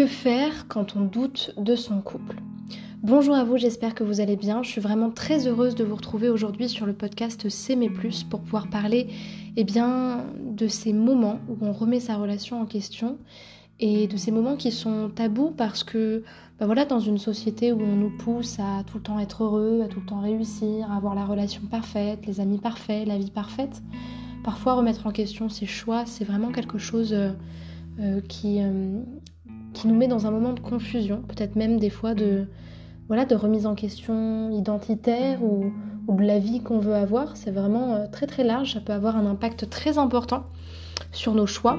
Que faire quand on doute de son couple Bonjour à vous, j'espère que vous allez bien. Je suis vraiment très heureuse de vous retrouver aujourd'hui sur le podcast S'aimer plus pour pouvoir parler eh bien, de ces moments où on remet sa relation en question et de ces moments qui sont tabous parce que bah voilà, dans une société où on nous pousse à tout le temps être heureux, à tout le temps réussir, à avoir la relation parfaite, les amis parfaits, la vie parfaite, parfois remettre en question ses choix, c'est vraiment quelque chose euh, euh, qui, euh, qui nous met dans un moment de confusion, peut-être même des fois de, voilà, de remise en question identitaire ou, de la vie qu'on veut avoir. C'est vraiment euh, très très large, ça peut avoir un impact très important sur nos choix.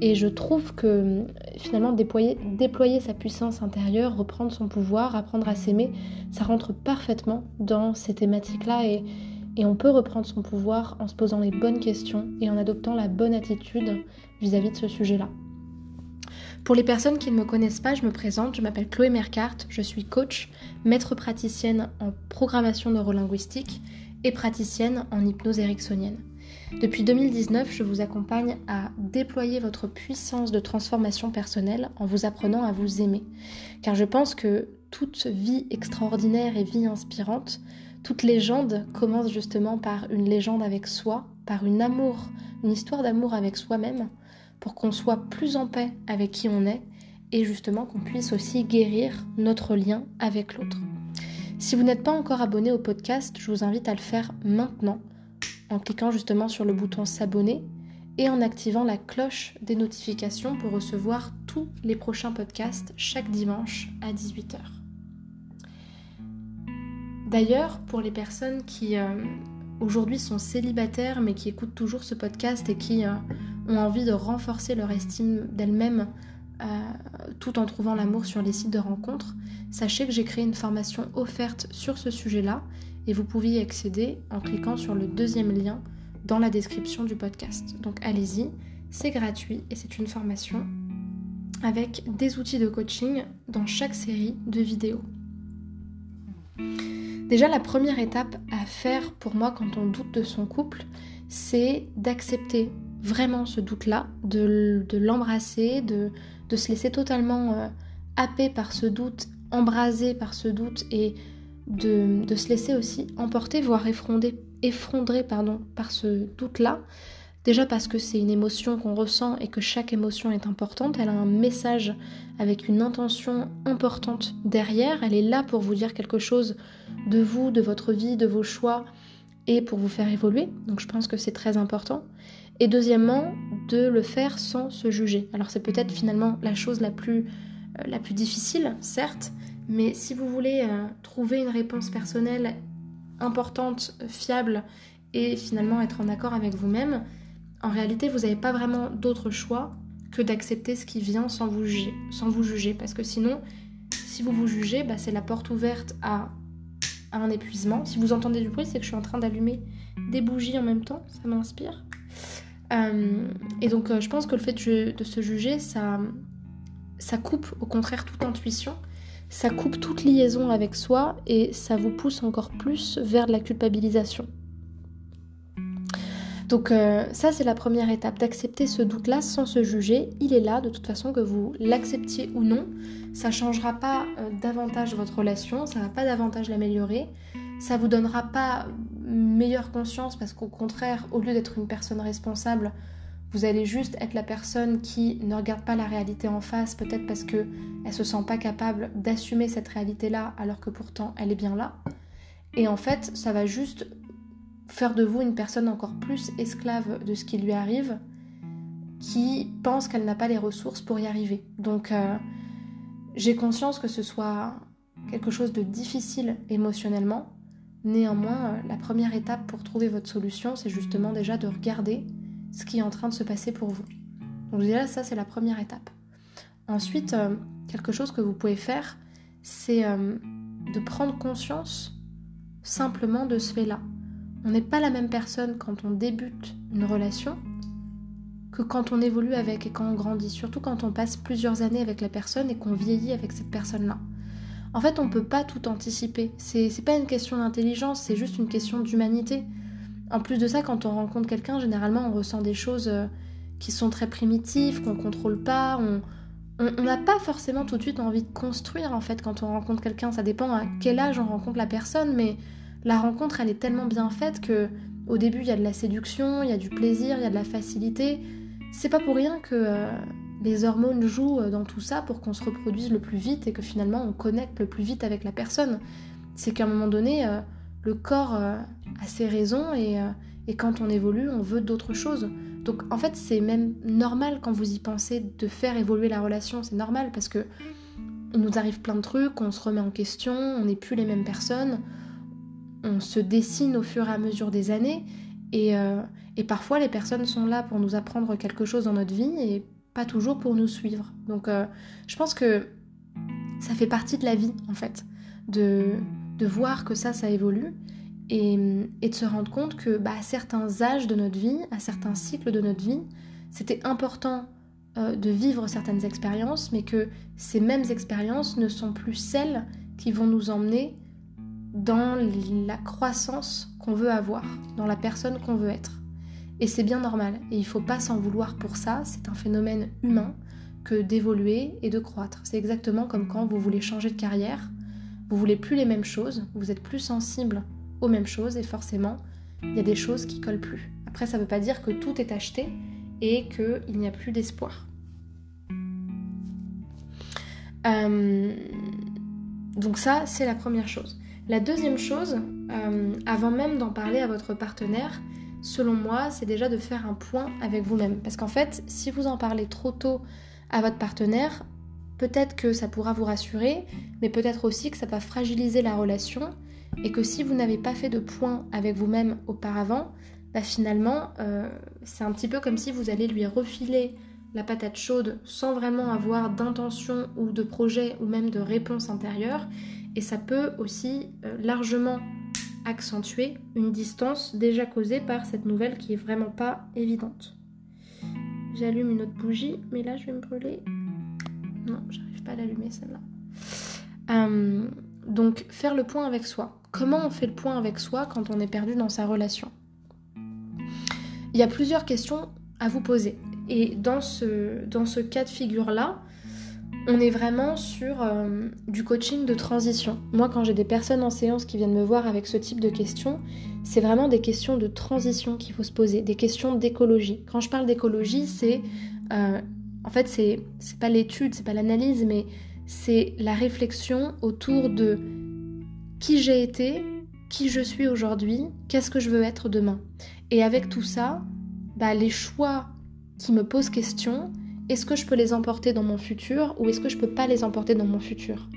Et je trouve que finalement déployer, sa puissance intérieure, reprendre son pouvoir, apprendre à s'aimer, ça rentre parfaitement dans ces thématiques-là et, on peut reprendre son pouvoir en se posant les bonnes questions et en adoptant la bonne attitude vis à -vis de ce sujet-là. Pour les personnes qui ne me connaissent pas, je me présente, je m'appelle Chloé Mercart, je suis coach, maître praticienne en programmation neurolinguistique et praticienne en hypnose ericksonienne. Depuis 2019, je vous accompagne à déployer votre puissance de transformation personnelle en vous apprenant à vous aimer. Car je pense que toute vie extraordinaire et vie inspirante, toute légende commence justement par une légende avec soi, par une amour, une histoire d'amour avec soi-même, pour qu'on soit plus en paix avec qui on est et justement qu'on puisse aussi guérir notre lien avec l'autre. Si vous n'êtes pas encore abonné au podcast, je vous invite à le faire maintenant en cliquant justement sur le bouton s'abonner et en activant la cloche des notifications pour recevoir tous les prochains podcasts chaque dimanche à 18h. D'ailleurs, pour les personnes qui euh, aujourd'hui sont célibataires mais qui écoutent toujours ce podcast et qui euh, ont envie de renforcer leur estime d'elles-mêmes euh, tout en trouvant l'amour sur les sites de rencontres, sachez que j'ai créé une formation offerte sur ce sujet-là et vous pouvez y accéder en cliquant sur le deuxième lien dans la description du podcast. Donc allez-y, c'est gratuit et c'est une formation avec des outils de coaching dans chaque série de vidéos. Déjà, la première étape à faire pour moi quand on doute de son couple, c'est d'accepter vraiment ce doute-là, de, l'embrasser, de, se laisser totalement euh, happer par ce doute, embraser par ce doute et de, se laisser aussi emporter, voire effondrer pardon, par ce doute-là. Déjà parce que c'est une émotion qu'on ressent et que chaque émotion est importante, elle a un message avec une intention importante derrière, elle est là pour vous dire quelque chose de vous, de votre vie, de vos choix et pour vous faire évoluer. Donc je pense que c'est très important. Et deuxièmement, de le faire sans se juger. Alors c'est peut-être finalement la chose la plus, euh, la plus difficile, certes, mais si vous voulez euh, trouver une réponse personnelle importante, fiable et finalement être en accord avec vous-même, en réalité vous n'avez pas vraiment d'autre choix que d'accepter ce qui vient sans vous juger. Sans vous juger parce que sinon, si vous vous jugez, bah, c'est la porte ouverte à, à un épuisement. Si vous entendez du bruit, c'est que je suis en train d'allumer des bougies en même temps, ça m'inspire. Euh, et donc euh, je pense que le fait de, se juger, ça, ça coupe au contraire toute intuition, ça coupe toute liaison avec soi et ça vous pousse encore plus vers la culpabilisation. Donc euh, ça c'est la première étape, d'accepter ce doute-là sans se juger. Il est là de toute façon que vous l'acceptiez ou non. Ça changera pas davantage votre relation, ça va pas davantage l'améliorer. Ça vous donnera pas meilleure conscience parce qu'au contraire, au lieu d'être une personne responsable, vous allez juste être la personne qui ne regarde pas la réalité en face, peut-être parce que elle se sent pas capable d'assumer cette réalité-là, alors que pourtant elle est bien là. Et en fait, ça va juste faire de vous une personne encore plus esclave de ce qui lui arrive, qui pense qu'elle n'a pas les ressources pour y arriver. Donc, euh, j'ai conscience que ce soit quelque chose de difficile émotionnellement, Néanmoins, euh, la première étape pour trouver votre solution, c'est justement déjà de regarder ce qui est en train de se passer pour vous. Donc déjà, ça, c'est la première étape. Ensuite, euh, quelque chose que vous pouvez faire, c'est de prendre conscience simplement de ce fait-là. On n'est pas la même personne quand on débute une relation que quand on évolue avec et quand on grandit, surtout quand on passe plusieurs années avec la personne et qu'on vieillit avec cette personne-là. En fait, on ne peut pas tout anticiper. C'est pas une question d'intelligence, c'est juste une question d'humanité. En plus de ça, quand on rencontre quelqu'un, généralement, on ressent des choses euh, qui sont très primitives, qu'on contrôle pas. on n'a pas forcément tout de suite envie de construire en fait quand on rencontre quelqu'un. Ça dépend à quel âge on rencontre la personne, mais la rencontre elle est tellement bien faite que au début il y a de la séduction, il y a du plaisir, il y a de la facilité. C'est pas pour rien que euh, les hormones jouent euh, dans tout ça pour qu'on se reproduise le plus vite et que finalement on connecte le plus vite avec la personne. C'est qu'à un moment donné, euh, le corps a ses raisons et, quand on évolue, on veut d'autres choses. Donc en fait, c'est même normal quand vous y pensez de faire évoluer la relation, c'est normal parce que il nous arrive plein de trucs, on se remet en question, on n'est plus les mêmes personnes, on se dessine au fur et à mesure des années et, euh, parfois les personnes sont là pour nous apprendre quelque chose dans notre vie et pas toujours pour nous suivre. Donc euh, je pense que ça fait partie de la vie en fait, de, de voir que ça, ça évolue et, de se rendre compte que bah, à certains âges de notre vie, à certains cycles de notre vie, c'était important euh, de vivre certaines expériences, mais que ces mêmes expériences ne sont plus celles qui vont nous emmener dans la croissance qu'on veut avoir, dans la personne qu'on veut être. Et c'est bien normal, et il ne faut pas s'en vouloir pour ça, c'est un phénomène humain que d'évoluer et de croître. C'est exactement comme quand vous voulez changer de carrière, vous voulez plus les mêmes choses, vous êtes plus sensible aux mêmes choses et forcément, il y a des choses qui collent plus. Après, ça ne veut pas dire que tout est acheté et qu'il n'y a plus d'espoir. Euh, donc ça, c'est la première chose. La deuxième chose, euh, avant même d'en parler à votre partenaire, selon moi, c'est déjà de faire un point avec vous-même. Parce qu'en fait, si vous en parlez trop tôt à votre partenaire, peut-être que ça pourra vous rassurer, mais peut-être aussi que ça va fragiliser la relation et que si vous n'avez pas fait de point avec vous-même auparavant, bah finalement, euh, c'est un petit peu comme si vous allez lui refiler la patate chaude sans vraiment avoir d'intention ou de projet ou même de réponse intérieure. Et ça peut aussi euh, largement accentuer une distance déjà causée par cette nouvelle qui est vraiment pas évidente. J'allume une autre bougie, mais là je vais me brûler. Non, j'arrive pas à l'allumer celle-là. Euh, donc faire le point avec soi. Comment on fait le point avec soi quand on est perdu dans sa relation? Il y a plusieurs questions à vous poser. Et dans ce, dans ce cas de figure-là, on est vraiment sur euh, du coaching de transition. Moi, quand j'ai des personnes en séance qui viennent me voir avec ce type de questions, c'est vraiment des questions de transition qu'il faut se poser, des questions d'écologie. Quand je parle d'écologie, c'est euh, en fait c'est pas l'étude, c'est pas l'analyse, mais c'est la réflexion autour de qui j'ai été, qui je suis aujourd'hui, qu'est-ce que je veux être demain. Et avec tout ça, bah, les choix qui me posent question, est-ce que je peux les emporter dans mon futur ou est-ce que je peux pas les emporter dans mon futur?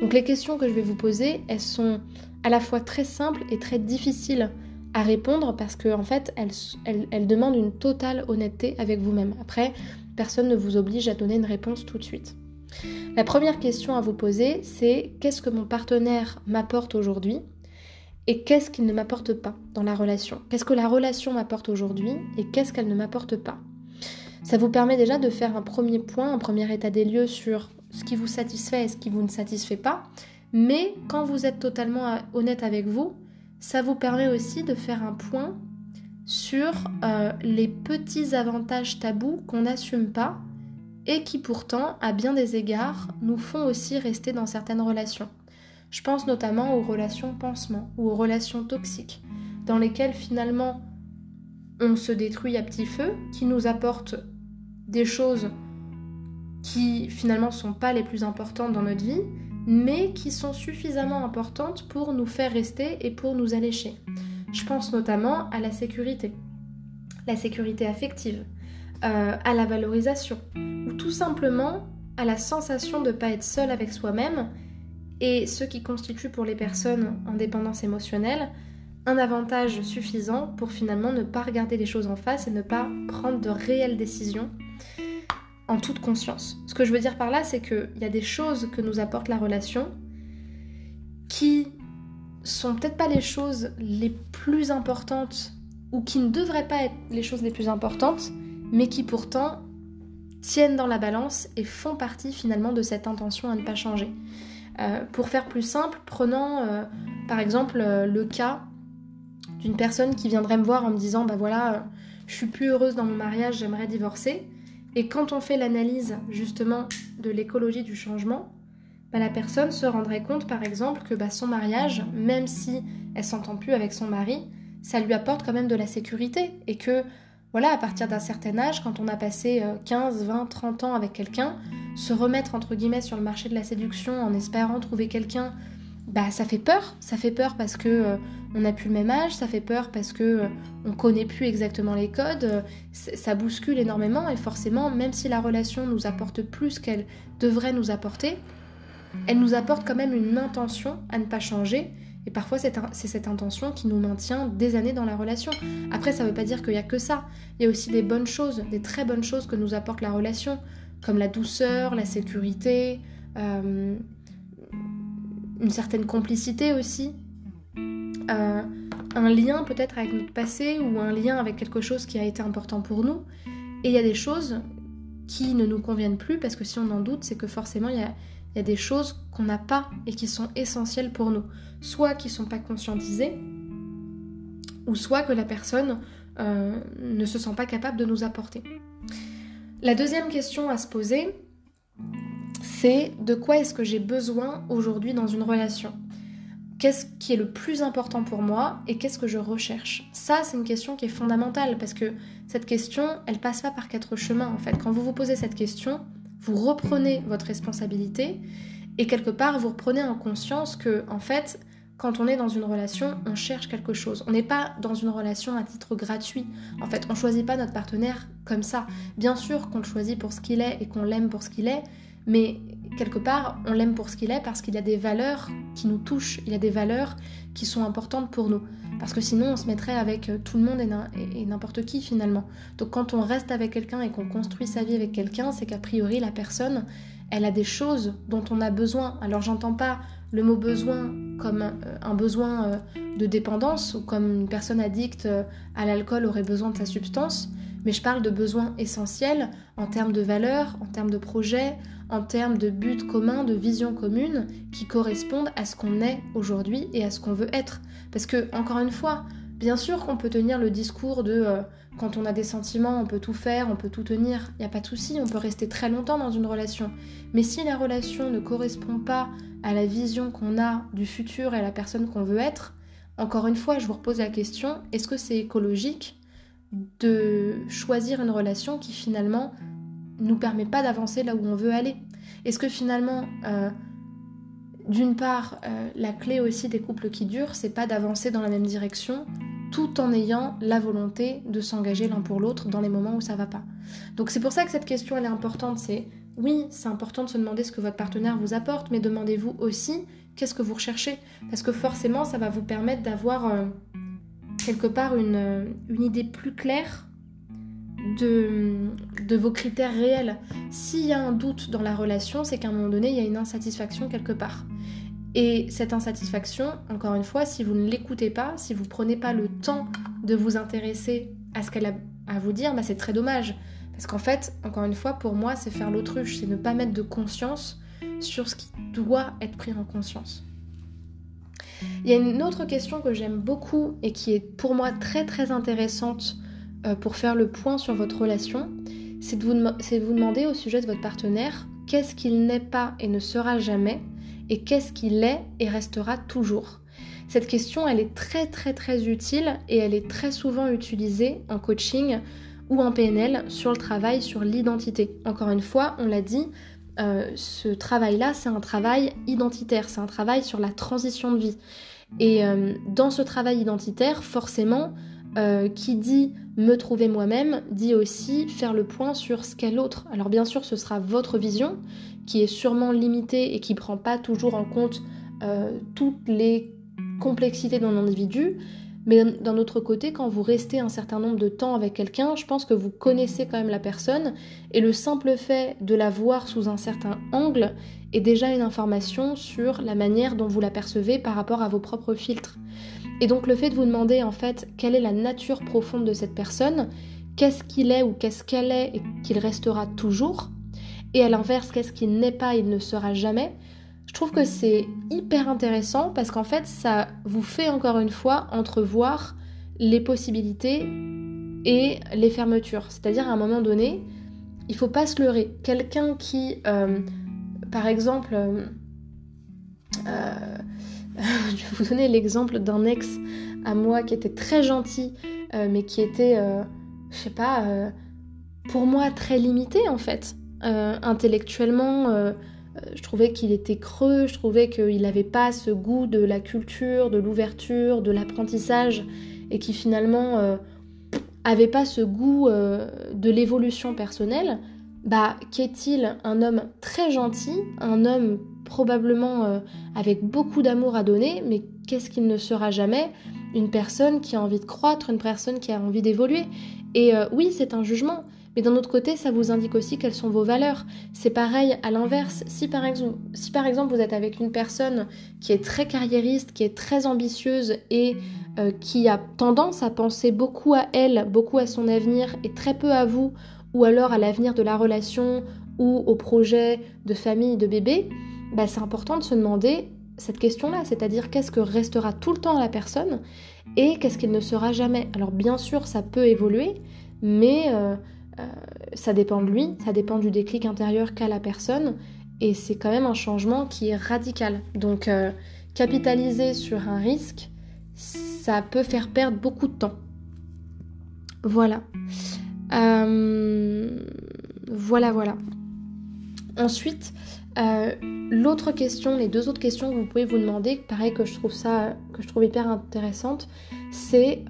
Donc les questions que je vais vous poser, elles sont à la fois très simples et très difficiles à répondre parce qu'en en fait, elles, elles demandent une totale honnêteté avec vous-même. Après, personne ne vous oblige à donner une réponse tout de suite. La première question à vous poser, c'est qu'est-ce que mon partenaire m'apporte aujourd'hui et qu'est-ce qu'il ne m'apporte pas dans la relation? Qu'est-ce que la relation m'apporte aujourd'hui et qu'est-ce qu'elle ne m'apporte pas? Ça vous permet déjà de faire un premier point, un premier état des lieux sur ce qui vous satisfait et ce qui vous ne satisfait pas. Mais quand vous êtes totalement honnête avec vous, ça vous permet aussi de faire un point sur euh, les petits avantages tabous qu'on n'assume pas et qui pourtant, à bien des égards, nous font aussi rester dans certaines relations. Je pense notamment aux relations pansement ou aux relations toxiques, dans lesquelles finalement on se détruit à petit feu, qui nous apportent des choses qui finalement sont pas les plus importantes dans notre vie, mais qui sont suffisamment importantes pour nous faire rester et pour nous allécher. Je pense notamment à la sécurité, la sécurité affective, euh, à la valorisation, ou tout simplement à la sensation de ne pas être seul avec soi-même, et ce qui constitue pour les personnes en dépendance émotionnelle un avantage suffisant pour finalement ne pas regarder les choses en face et ne pas prendre de réelles décisions en toute conscience. Ce que je veux dire par là, c'est qu'il y a des choses que nous apporte la relation qui sont peut-être pas les choses les plus importantes ou qui ne devraient pas être les choses les plus importantes, mais qui pourtant tiennent dans la balance et font partie finalement de cette intention à ne pas changer. Euh, pour faire plus simple, prenons euh, par exemple euh, le cas d'une personne qui viendrait me voir en me disant bah voilà, je suis plus heureuse dans mon mariage, j'aimerais divorcer. Et quand on fait l'analyse justement de l'écologie du changement, bah, la personne se rendrait compte par exemple que bah, son mariage, même si elle s'entend plus avec son mari, ça lui apporte quand même de la sécurité. Et que voilà, à partir d'un certain âge, quand on a passé 15, 20, 30 ans avec quelqu'un, se remettre entre guillemets sur le marché de la séduction en espérant trouver quelqu'un, bah ça fait peur. Ça fait peur parce que euh, on n'a plus le même âge, ça fait peur parce que euh, on connaît plus exactement les codes, euh, ça bouscule énormément et forcément, même si la relation nous apporte plus qu'elle devrait nous apporter, elle nous apporte quand même une intention à ne pas changer et parfois, c'est cette intention qui nous maintient des années dans la relation. Après, ça ne veut pas dire qu'il n'y a que ça. Il y a aussi des bonnes choses, des très bonnes choses que nous apporte la relation, comme la douceur, la sécurité, euh, une certaine complicité aussi, euh, un lien peut-être avec notre passé ou un lien avec quelque chose qui a été important pour nous. Et il y a des choses qui ne nous conviennent plus parce que si on en doute, c'est que forcément il y a, des choses qu'on n'a pas et qui sont essentielles pour nous. Soit qui ne sont pas conscientisées, ou soit que la personne euh, ne se sent pas capable de nous apporter. La deuxième question à se poser, c'est de quoi est-ce que j'ai besoin aujourd'hui dans une relation? Qu'est-ce qui est le plus important pour moi et qu'est-ce que je recherche? Ça, c'est une question qui est fondamentale parce que cette question, elle passe pas par quatre chemins en fait. Quand vous vous posez cette question, vous reprenez votre responsabilité et quelque part vous reprenez en conscience que en fait quand on est dans une relation, on cherche quelque chose. On n'est pas dans une relation à titre gratuit. En fait, on choisit pas notre partenaire comme ça. Bien sûr qu'on le choisit pour ce qu'il est et qu'on l'aime pour ce qu'il est, mais quelque part, on l'aime pour ce qu'il est parce qu'il a des valeurs qui nous touchent, il a des valeurs qui sont importantes pour nous. Parce que sinon, on se mettrait avec euh, tout le monde et n'importe qui finalement. Donc quand on reste avec quelqu'un et qu'on construit sa vie avec quelqu'un, c'est qu'a priori, la personne, elle a des choses dont on a besoin. Alors j'entends pas le mot besoin comme un besoin euh, de dépendance ou comme une personne addicte euh, à l'alcool aurait besoin de sa substance, mais je parle de besoins essentiels en termes de valeurs, en termes de projets, en termes de buts communs, de visions communes qui correspondent à ce qu'on est aujourd'hui et à ce qu'on veut être. Parce que, encore une fois, bien sûr qu'on peut tenir le discours de euh, quand on a des sentiments, on peut tout faire, on peut tout tenir, il n'y a pas de souci, on peut rester très longtemps dans une relation. Mais si la relation ne correspond pas à la vision qu'on a du futur et à la personne qu'on veut être, encore une fois, je vous repose la question, est-ce que c'est écologique de choisir une relation qui finalement nous permet pas d'avancer là où on veut aller. Est-ce que finalement, euh, d'une part, euh, la clé aussi des couples qui durent, c'est pas d'avancer dans la même direction tout en ayant la volonté de s'engager l'un pour l'autre dans les moments où ça va pas. Donc c'est pour ça que cette question elle est importante, c'est oui, c'est important de se demander ce que votre partenaire vous apporte, mais demandez-vous aussi qu'est-ce que vous recherchez? Parce que forcément ça va vous permettre d'avoir euh, quelque part une, une idée plus claire de, vos critères réels. S'il y a un doute dans la relation, c'est qu'à un moment donné, il y a une insatisfaction quelque part. Et cette insatisfaction, encore une fois, si vous ne l'écoutez pas, si vous ne prenez pas le temps de vous intéresser à ce qu'elle a à vous dire, bah c'est très dommage. Parce qu'en fait, encore une fois, pour moi, c'est faire l'autruche, c'est ne pas mettre de conscience sur ce qui doit être pris en conscience. Il y a une autre question que j'aime beaucoup et qui est pour moi très très intéressante euh, pour faire le point sur votre relation, c'est de, vous demander au sujet de votre partenaire qu'est-ce qu'il n'est pas et ne sera jamais et qu'est-ce qu'il est et restera toujours. Cette question, elle est très très très utile et elle est très souvent utilisée en coaching ou en PNL sur le travail sur l'identité. Encore une fois, on l'a dit, euh, ce travail-là, c'est un travail identitaire, c'est un travail sur la transition de vie. Et euh, dans ce travail identitaire, forcément, euh, qui dit me trouver moi-même dit aussi faire le point sur ce qu'est l'autre. Alors bien sûr, ce sera votre vision qui est sûrement limitée et qui prend pas toujours en compte euh, toutes les complexités d'un individu. Mais d'un autre côté, quand vous restez un certain nombre de temps avec quelqu'un, je pense que vous connaissez quand même la personne et le simple fait de la voir sous un certain angle est déjà une information sur la manière dont vous la percevez par rapport à vos propres filtres. Et donc le fait de vous demander en fait quelle est la nature profonde de cette personne, qu'est-ce qu'il est ou qu'est-ce qu'elle est et qu'il restera toujours, et à l'inverse qu'est-ce qu'il n'est pas, il ne sera jamais, je trouve que c'est hyper intéressant parce qu'en fait ça vous fait encore une fois entrevoir les possibilités et les fermetures. C'est-à-dire à un moment donné, il faut pas se leurrer. Quelqu'un qui, euh, par exemple, euh, je vais vous donner l'exemple d'un ex à moi qui était très gentil, mais qui était, je sais pas, pour moi très limité en fait. intellectuellement, je trouvais qu'il était creux, je trouvais qu'il n'avait pas ce goût de la culture, de l'ouverture, de l'apprentissage, et qui finalement avait pas ce goût euh, de l'évolution personnelle, bah qu'est-il un homme très gentil, un homme probablement euh, avec beaucoup d'amour à donner, mais qu'est-ce qu'il ne sera jamais? Une personne qui a envie de croître, une personne qui a envie d'évoluer. Et euh, oui, c'est un jugement, mais d'un autre côté, ça vous indique aussi quelles sont vos valeurs. C'est pareil à l'inverse. Si par, exemple, si par exemple vous êtes avec une personne qui est très carriériste, qui est très ambitieuse et euh, qui a tendance à penser beaucoup à elle, beaucoup à son avenir et très peu à vous, ou alors à l'avenir de la relation ou au projet de famille, de bébé, bah, c'est important de se demander cette question-là, c'est-à-dire qu'est-ce que restera tout le temps à la personne et qu'est-ce qu'il ne sera jamais. Alors bien sûr, ça peut évoluer, mais euh, euh, ça dépend de lui, ça dépend du déclic intérieur qu'a la personne, et c'est quand même un changement qui est radical. Donc euh, capitaliser sur un risque, ça peut faire perdre beaucoup de temps. Voilà. Voilà, voilà. Ensuite, l'autre question, les deux autres questions que vous pouvez vous demander, pareil que je trouve ça, que je trouve hyper intéressante, c'est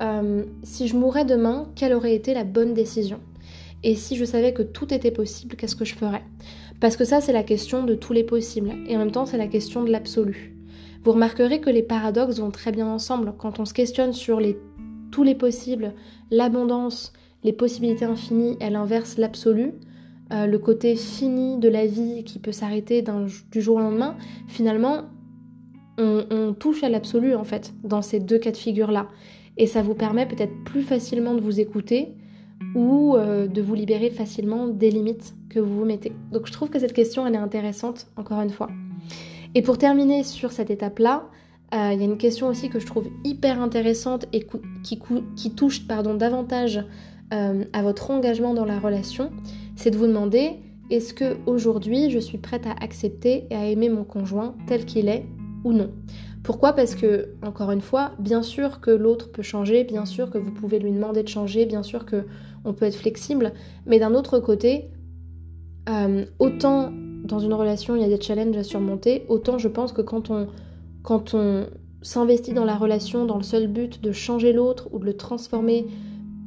si je mourais demain, quelle aurait été la bonne décision? Et si je savais que tout était possible, qu'est-ce que je ferais? Parce que ça, c'est la question de tous les possibles. Et en même temps, c'est la question de l'absolu. Vous remarquerez que les paradoxes vont très bien ensemble. Quand on se questionne sur tous les possibles, l'abondance, les possibilités infinies, elle inverse l'absolu. Euh, le côté fini de la vie qui peut s'arrêter du jour au lendemain, finalement, on, touche à l'absolu en fait dans ces deux cas de figure là. Et ça vous permet peut-être plus facilement de vous écouter, ou euh, de vous libérer facilement des limites que vous vous mettez. Donc je trouve que cette question, elle est intéressante, encore une fois. Et pour terminer sur cette étape-là, euh, il y a une question aussi que je trouve hyper intéressante et qui, qui touche pardon, davantage euh, à votre engagement dans la relation, c'est de vous demander est-ce que aujourd'hui je suis prête à accepter et à aimer mon conjoint tel qu'il est ou non? Pourquoi? Parce que, encore une fois, bien sûr que l'autre peut changer, bien sûr que vous pouvez lui demander de changer, bien sûr que on peut être flexible, mais d'un autre côté, euh, autant dans une relation il y a des challenges à surmonter, autant je pense que quand on, quand on s'investit dans la relation dans le seul but de changer l'autre ou de le transformer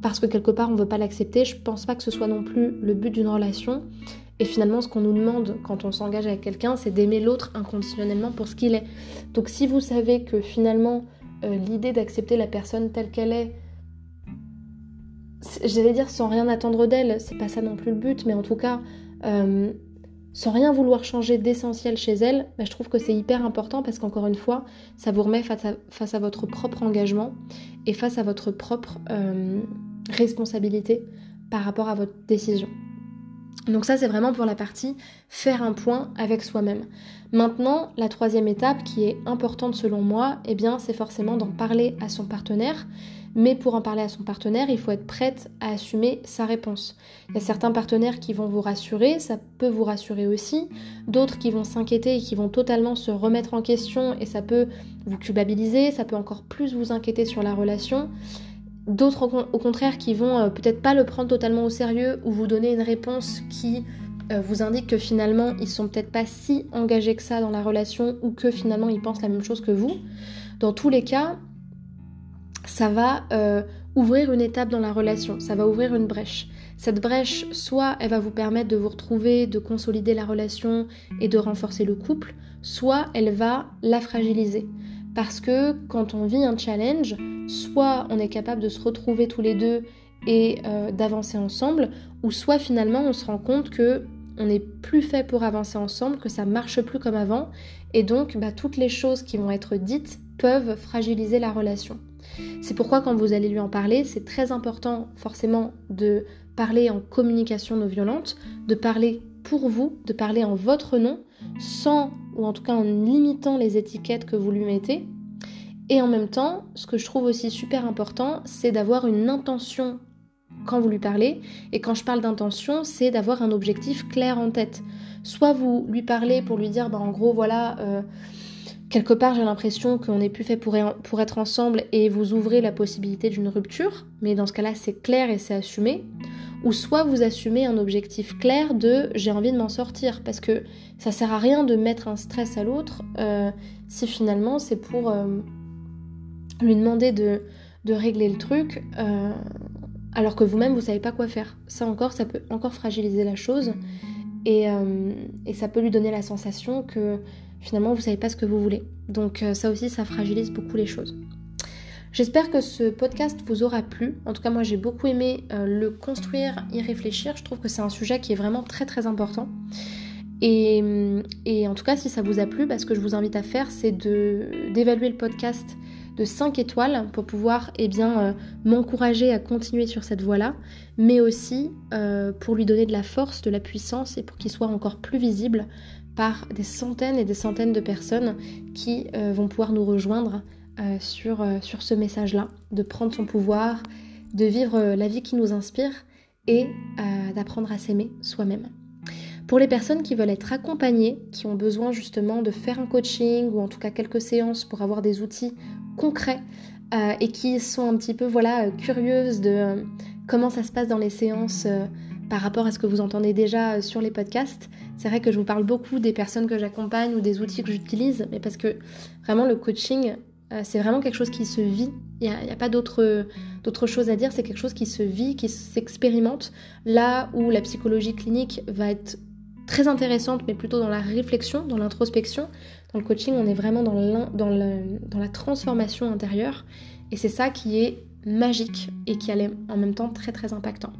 parce que quelque part on ne veut pas l'accepter, je pense pas que ce soit non plus le but d'une relation. Et finalement, ce qu'on nous demande quand on s'engage avec quelqu'un, c'est d'aimer l'autre inconditionnellement pour ce qu'il est. Donc si vous savez que finalement, euh, l'idée d'accepter la personne telle qu'elle est, j'allais dire sans rien attendre d'elle, c'est pas ça non plus le but, mais en tout cas, euh, sans rien vouloir changer d'essentiel chez elle, bah, je trouve que c'est hyper important parce qu'encore une fois, ça vous remet face à, votre propre engagement et face à votre propre euh, responsabilité par rapport à votre décision. Donc ça, c'est vraiment pour la partie faire un point avec soi-même. Maintenant, la troisième étape qui est importante selon moi, eh bien, c'est forcément d'en parler à son partenaire. Mais pour en parler à son partenaire, il faut être prête à assumer sa réponse. Il y a certains partenaires qui vont vous rassurer, ça peut vous rassurer aussi. D'autres qui vont s'inquiéter et qui vont totalement se remettre en question et ça peut vous culpabiliser, ça peut encore plus vous inquiéter sur la relation. D'autres au contraire qui vont euh, peut-être pas le prendre totalement au sérieux ou vous donner une réponse qui euh, vous indique que finalement ils sont peut-être pas si engagés que ça dans la relation ou que finalement ils pensent la même chose que vous. Dans tous les cas, ça va euh, ouvrir une étape dans la relation, ça va ouvrir une brèche. Cette brèche, soit elle va vous permettre de vous retrouver, de consolider la relation et de renforcer le couple, soit elle va la fragiliser. Parce que quand on vit un challenge, soit on est capable de se retrouver tous les deux et euh, d'avancer ensemble, ou soit finalement on se rend compte que on n'est plus fait pour avancer ensemble, que ça marche plus comme avant, et donc bah, toutes les choses qui vont être dites peuvent fragiliser la relation. C'est pourquoi quand vous allez lui en parler, c'est très important forcément de parler en communication non violente, de parler pour vous, de parler en votre nom, sans ou en tout cas en limitant les étiquettes que vous lui mettez. Et en même temps, ce que je trouve aussi super important, c'est d'avoir une intention quand vous lui parlez. Et quand je parle d'intention, c'est d'avoir un objectif clair en tête. Soit vous lui parlez pour lui dire, bah, en gros, voilà, euh, quelque part j'ai l'impression qu'on n'est plus fait pour, pour être ensemble et vous ouvrez la possibilité d'une rupture, mais dans ce cas-là, c'est clair et c'est assumé. Ou soit vous assumez un objectif clair de j'ai envie de m'en sortir, parce que ça sert à rien de mettre un stress à l'autre euh, si finalement c'est pour euh, lui demander de, régler le truc alors que vous-même vous savez pas quoi faire. Ça encore, ça peut encore fragiliser la chose et, euh, ça peut lui donner la sensation que finalement vous savez pas ce que vous voulez. Donc euh, ça aussi, ça fragilise beaucoup les choses. J'espère que ce podcast vous aura plu. En tout cas, moi j'ai beaucoup aimé euh, le construire, y réfléchir. Je trouve que c'est un sujet qui est vraiment très très important. Et, en tout cas, si ça vous a plu, bah, ce que je vous invite à faire, c'est d'évaluer le podcast de 5 étoiles pour pouvoir eh bien, euh, m'encourager à continuer sur cette voie-là, mais aussi euh, pour lui donner de la force, de la puissance et pour qu'il soit encore plus visible par des centaines et des centaines de personnes qui euh, vont pouvoir nous rejoindre sur, sur ce message-là, de prendre son pouvoir, de vivre la vie qui nous inspire et d'apprendre à s'aimer soi-même. Pour les personnes qui veulent être accompagnées, qui ont besoin justement de faire un coaching ou en tout cas quelques séances pour avoir des outils concrets euh, et qui sont un petit peu voilà curieuses de euh, comment ça se passe dans les séances euh, par rapport à ce que vous entendez déjà sur les podcasts. C'est vrai que je vous parle beaucoup des personnes que j'accompagne ou des outils que j'utilise, mais parce que vraiment le coaching, c'est vraiment quelque chose qui se vit. Il n'y a, a, pas d'autre chose à dire, c'est quelque chose qui se vit, qui s'expérimente. Là où la psychologie clinique va être très intéressante, mais plutôt dans la réflexion, dans l'introspection. Dans le coaching, on est vraiment dans, la transformation intérieure. Et c'est ça qui est magique et qui est en même temps très très impactant.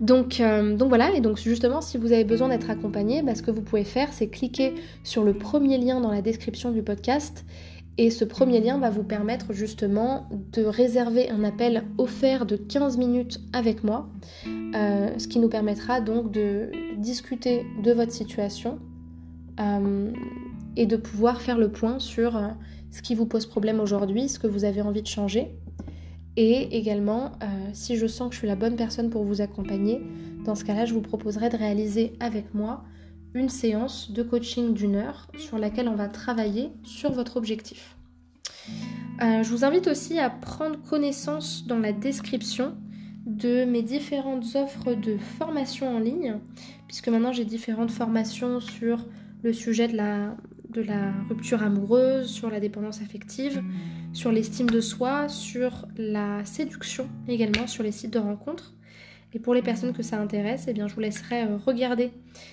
Donc, euh, donc voilà, et donc justement, si vous avez besoin d'être accompagné, bah, ce que vous pouvez faire, c'est cliquer sur le premier lien dans la description du podcast et ce premier lien va vous permettre justement de réserver un appel offert de 15 minutes avec moi, euh, ce qui nous permettra donc de discuter de votre situation euh, et de pouvoir faire le point sur euh, ce qui vous pose problème aujourd'hui, ce que vous avez envie de changer. Et également, si je sens que je suis la bonne personne pour vous accompagner, dans ce cas-là, je vous proposerai de réaliser avec moi une séance de coaching d'une heure sur laquelle on va travailler sur votre objectif. Euh, je vous invite aussi à prendre connaissance dans la description de mes différentes offres de formation en ligne, puisque maintenant j'ai différentes formations sur le sujet de la, de la rupture amoureuse, sur la dépendance affective, sur l'estime de soi, sur la séduction également, sur les sites de rencontres. Et pour les personnes que ça intéresse, eh bien, je vous laisserai euh, regarder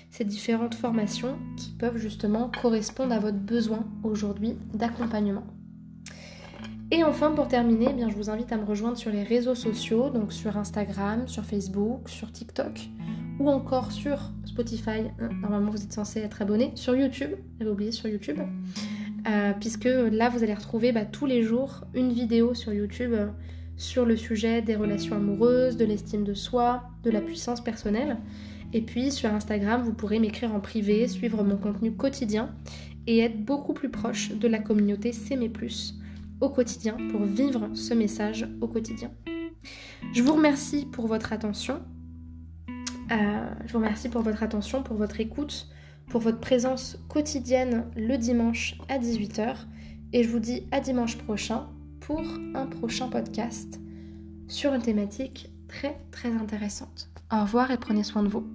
ces différentes formations qui peuvent justement correspondre à votre besoin aujourd'hui d'accompagnement. Et enfin, pour terminer, eh bien, je vous invite à me rejoindre sur les réseaux sociaux, donc sur Instagram, sur Facebook, sur TikTok ou encore sur Spotify. Hein, normalement, vous êtes censé être abonné sur YouTube. J'avais oublié sur YouTube. Euh, puisque là, vous allez retrouver bah, tous les jours une vidéo sur YouTube euh, sur le sujet des relations amoureuses, de l'estime de soi, de la puissance personnelle. Et puis sur Instagram, vous pourrez m'écrire en privé, suivre mon contenu quotidien et être beaucoup plus proche de la communauté S'aimer Plus au quotidien pour vivre ce message au quotidien. Je vous remercie pour votre attention. Euh, je vous remercie pour votre attention, pour votre écoute, pour votre présence quotidienne le dimanche à 18h. Et je vous dis à dimanche prochain pour un prochain podcast sur une thématique très très intéressante. Au revoir et prenez soin de vous.